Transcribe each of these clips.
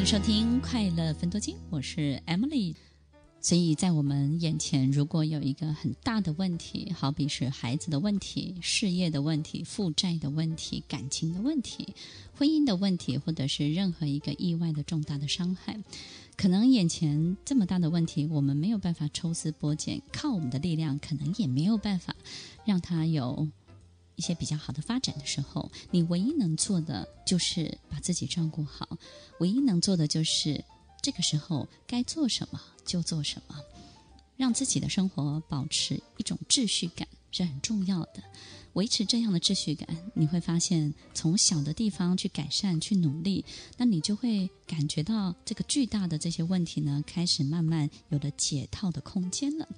迎收听《快乐分多金》，我是 Emily。所以在我们眼前，如果有一个很大的问题，好比是孩子的问题、事业的问题、负债的问题、感情的问题、婚姻的问题，或者是任何一个意外的重大的伤害，可能眼前这么大的问题，我们没有办法抽丝剥茧，靠我们的力量，可能也没有办法让它有。一些比较好的发展的时候，你唯一能做的就是把自己照顾好，唯一能做的就是这个时候该做什么就做什么，让自己的生活保持一种秩序感。是很重要的。维持这样的秩序感，你会发现从小的地方去改善、去努力，那你就会感觉到这个巨大的这些问题呢，开始慢慢有了解套的空间了。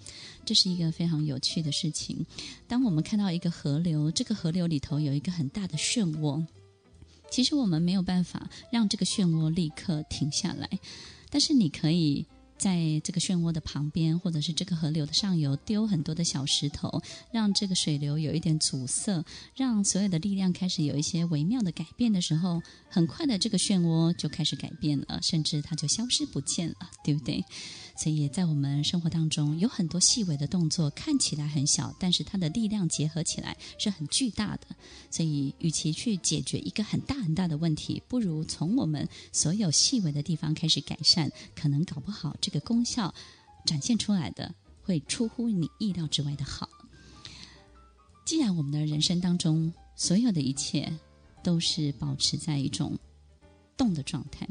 这是一个非常有趣的事情。当我们看到一个河流，这个河流里头有一个很大的漩涡，其实我们没有办法让这个漩涡立刻停下来，但是你可以。在这个漩涡的旁边，或者是这个河流的上游，丢很多的小石头，让这个水流有一点阻塞，让所有的力量开始有一些微妙的改变的时候，很快的这个漩涡就开始改变了，甚至它就消失不见了，对不对？所以在我们生活当中，有很多细微的动作看起来很小，但是它的力量结合起来是很巨大的。所以，与其去解决一个很大很大的问题，不如从我们所有细微的地方开始改善，可能搞不好这个功效展现出来的会出乎你意料之外的好。既然我们的人生当中所有的一切都是保持在一种动的状态，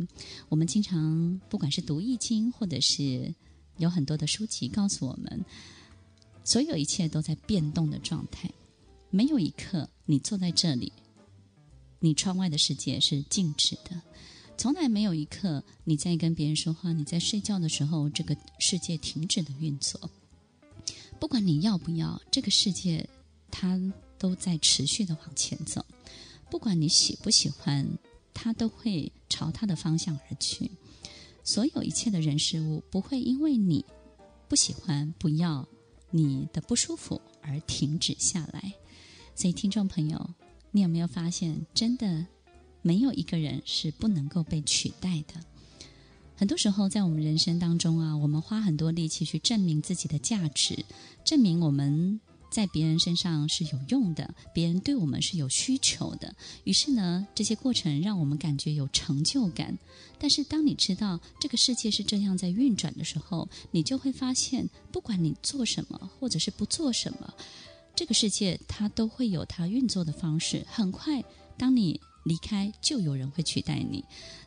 我们经常不管是读易经，或者是有很多的书籍告诉我们，所有一切都在变动的状态。没有一刻你坐在这里，你窗外的世界是静止的；从来没有一刻你在跟别人说话，你在睡觉的时候，这个世界停止了运作。不管你要不要，这个世界它都在持续的往前走。不管你喜不喜欢。它都会朝它的方向而去。所有一切的人事物不会因为你不喜欢、不要你的不舒服而停止下来。所以，听众朋友，你有没有发现，真的没有一个人是不能够被取代的？很多时候，在我们人生当中啊，我们花很多力气去证明自己的价值，证明我们。在别人身上是有用的，别人对我们是有需求的。于是呢，这些过程让我们感觉有成就感。但是，当你知道这个世界是这样在运转的时候，你就会发现，不管你做什么，或者是不做什么，这个世界它都会有它运作的方式。很快，当你离开，就有人会取代你；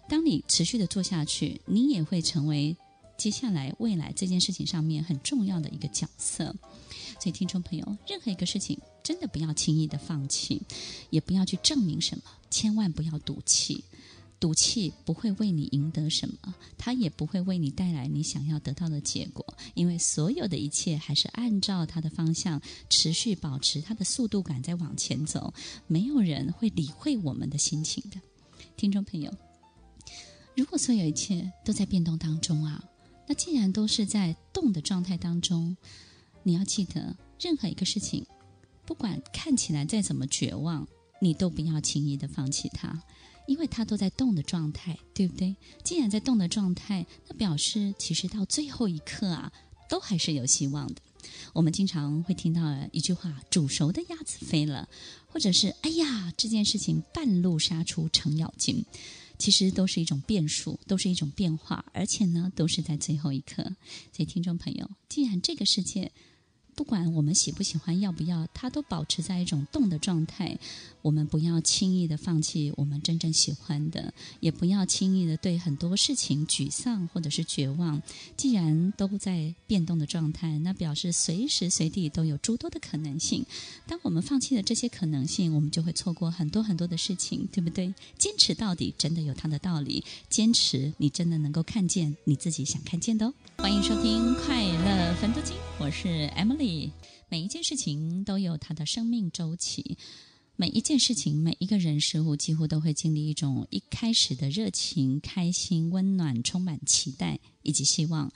当你持续的做下去，你也会成为。接下来，未来这件事情上面很重要的一个角色，所以听众朋友，任何一个事情真的不要轻易的放弃，也不要去证明什么，千万不要赌气，赌气不会为你赢得什么，它也不会为你带来你想要得到的结果，因为所有的一切还是按照它的方向持续保持它的速度感在往前走，没有人会理会我们的心情的，听众朋友，如果所有一切都在变动当中啊。那既然都是在动的状态当中，你要记得，任何一个事情，不管看起来再怎么绝望，你都不要轻易的放弃它，因为它都在动的状态，对不对？既然在动的状态，那表示其实到最后一刻啊，都还是有希望的。我们经常会听到一句话：“煮熟的鸭子飞了”，或者是“哎呀，这件事情半路杀出程咬金”。其实都是一种变数，都是一种变化，而且呢，都是在最后一刻。所以，听众朋友，既然这个世界，不管我们喜不喜欢，要不要，它都保持在一种动的状态。我们不要轻易的放弃我们真正喜欢的，也不要轻易的对很多事情沮丧或者是绝望。既然都在变动的状态，那表示随时随地都有诸多的可能性。当我们放弃了这些可能性，我们就会错过很多很多的事情，对不对？坚持到底，真的有它的道理。坚持，你真的能够看见你自己想看见的哦。欢迎收听《快乐》，是 Emily。每一件事情都有它的生命周期，每一件事情、每一个人事物，几乎都会经历一种一开始的热情、开心、温暖、充满期待以及希望。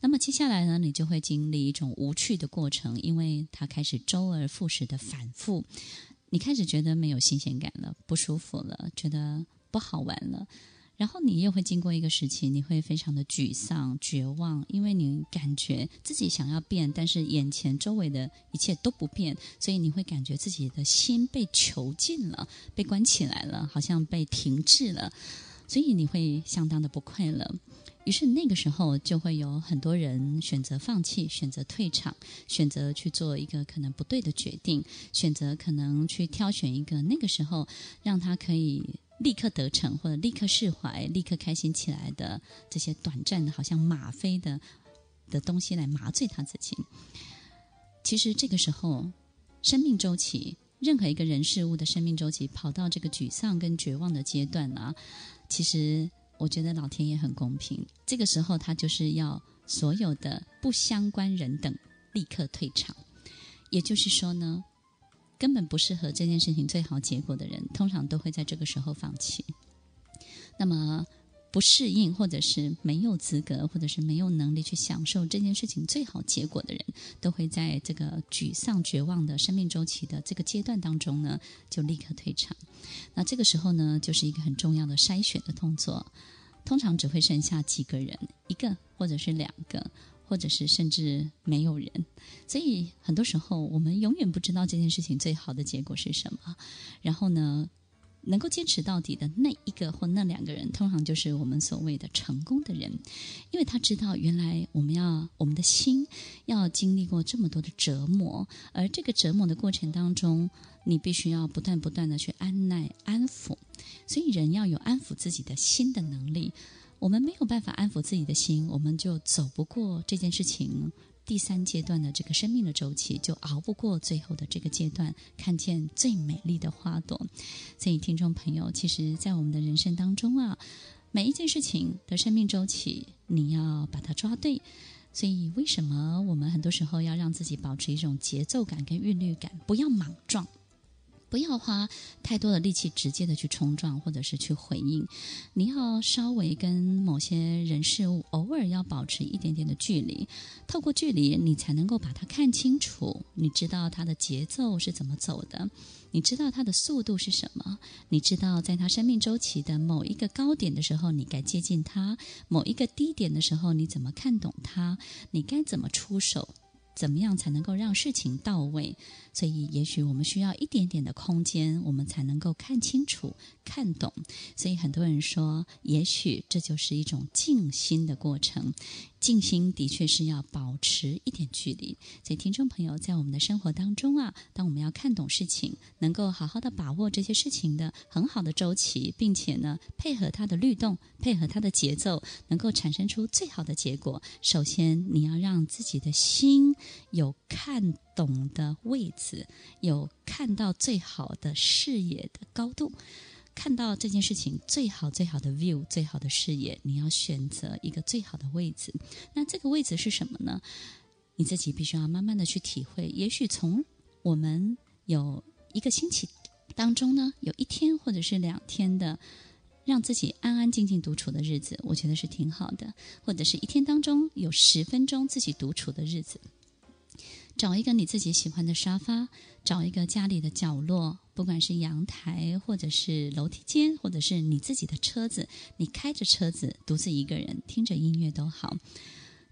那么接下来呢，你就会经历一种无趣的过程，因为它开始周而复始的反复，你开始觉得没有新鲜感了，不舒服了，觉得不好玩了。然后你又会经过一个时期，你会非常的沮丧、绝望，因为你感觉自己想要变，但是眼前周围的一切都不变，所以你会感觉自己的心被囚禁了，被关起来了，好像被停滞了，所以你会相当的不快乐。于是那个时候就会有很多人选择放弃，选择退场，选择去做一个可能不对的决定，选择可能去挑选一个那个时候让他可以。立刻得逞，或者立刻释怀，立刻开心起来的这些短暂的，好像吗啡的的东西来麻醉他自己。其实这个时候，生命周期，任何一个人事物的生命周期，跑到这个沮丧跟绝望的阶段啊，其实我觉得老天爷很公平。这个时候，他就是要所有的不相关人等立刻退场。也就是说呢。根本不适合这件事情最好结果的人，通常都会在这个时候放弃。那么不适应，或者是没有资格，或者是没有能力去享受这件事情最好结果的人，都会在这个沮丧、绝望的生命周期的这个阶段当中呢，就立刻退场。那这个时候呢，就是一个很重要的筛选的动作，通常只会剩下几个人，一个或者是两个。或者是甚至没有人，所以很多时候我们永远不知道这件事情最好的结果是什么。然后呢，能够坚持到底的那一个或那两个人，通常就是我们所谓的成功的人，因为他知道原来我们要我们的心要经历过这么多的折磨，而这个折磨的过程当中，你必须要不断不断的去安耐安抚，所以人要有安抚自己的心的能力。我们没有办法安抚自己的心，我们就走不过这件事情。第三阶段的这个生命的周期，就熬不过最后的这个阶段，看见最美丽的花朵。所以，听众朋友，其实，在我们的人生当中啊，每一件事情的生命周期，你要把它抓对。所以，为什么我们很多时候要让自己保持一种节奏感跟韵律感，不要莽撞？不要花太多的力气直接的去冲撞，或者是去回应。你要稍微跟某些人事物偶尔要保持一点点的距离，透过距离，你才能够把它看清楚。你知道它的节奏是怎么走的，你知道它的速度是什么，你知道在它生命周期的某一个高点的时候，你该接近它；某一个低点的时候，你怎么看懂它？你该怎么出手？怎么样才能够让事情到位？所以，也许我们需要一点点的空间，我们才能够看清楚、看懂。所以，很多人说，也许这就是一种静心的过程。静心的确是要保持一点距离。所以，听众朋友，在我们的生活当中啊，当我们要看懂事情，能够好好的把握这些事情的很好的周期，并且呢，配合它的律动，配合它的节奏，能够产生出最好的结果。首先，你要让自己的心有看懂的位置，有看到最好的视野的高度，看到这件事情最好最好的 view，最好的视野，你要选择一个最好的位置。那这个位置是什么呢？你自己必须要慢慢的去体会。也许从我们有一个星期当中呢，有一天或者是两天的让自己安安静静独处的日子，我觉得是挺好的。或者是一天当中有十分钟自己独处的日子。找一个你自己喜欢的沙发，找一个家里的角落，不管是阳台，或者是楼梯间，或者是你自己的车子，你开着车子，独自一个人听着音乐都好。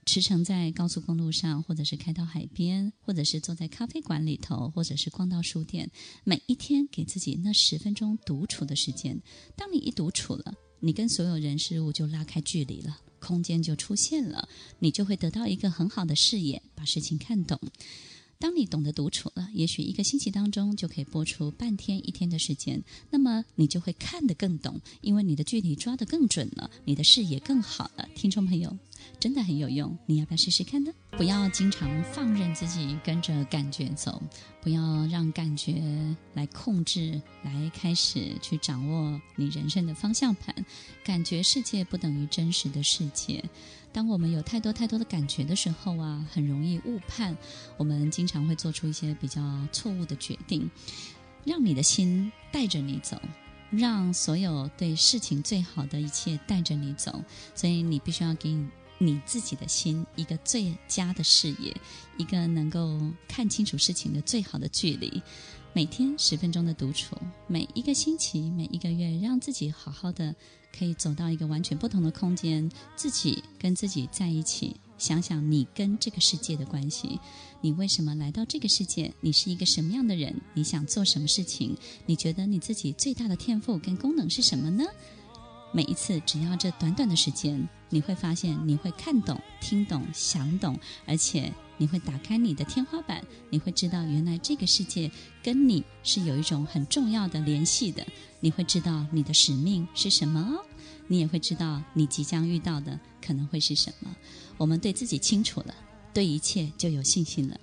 驰骋在高速公路上，或者是开到海边，或者是坐在咖啡馆里头，或者是逛到书店，每一天给自己那十分钟独处的时间。当你一独处了，你跟所有人事物就拉开距离了。空间就出现了，你就会得到一个很好的视野，把事情看懂。当你懂得独处了，也许一个星期当中就可以播出半天、一天的时间，那么你就会看得更懂，因为你的距离抓得更准了，你的视野更好了。听众朋友。真的很有用，你要不要试试看呢？不要经常放任自己跟着感觉走，不要让感觉来控制，来开始去掌握你人生的方向盘。感觉世界不等于真实的世界。当我们有太多太多的感觉的时候啊，很容易误判。我们经常会做出一些比较错误的决定。让你的心带着你走，让所有对事情最好的一切带着你走。所以你必须要给你。你自己的心，一个最佳的视野，一个能够看清楚事情的最好的距离。每天十分钟的独处，每一个星期，每一个月，让自己好好的可以走到一个完全不同的空间，自己跟自己在一起，想想你跟这个世界的关系，你为什么来到这个世界？你是一个什么样的人？你想做什么事情？你觉得你自己最大的天赋跟功能是什么呢？每一次，只要这短短的时间，你会发现你会看懂、听懂、想懂，而且你会打开你的天花板，你会知道原来这个世界跟你是有一种很重要的联系的。你会知道你的使命是什么，你也会知道你即将遇到的可能会是什么。我们对自己清楚了，对一切就有信心了。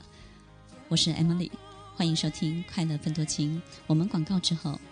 我是 Emily，欢迎收听《快乐分多金》。我们广告之后。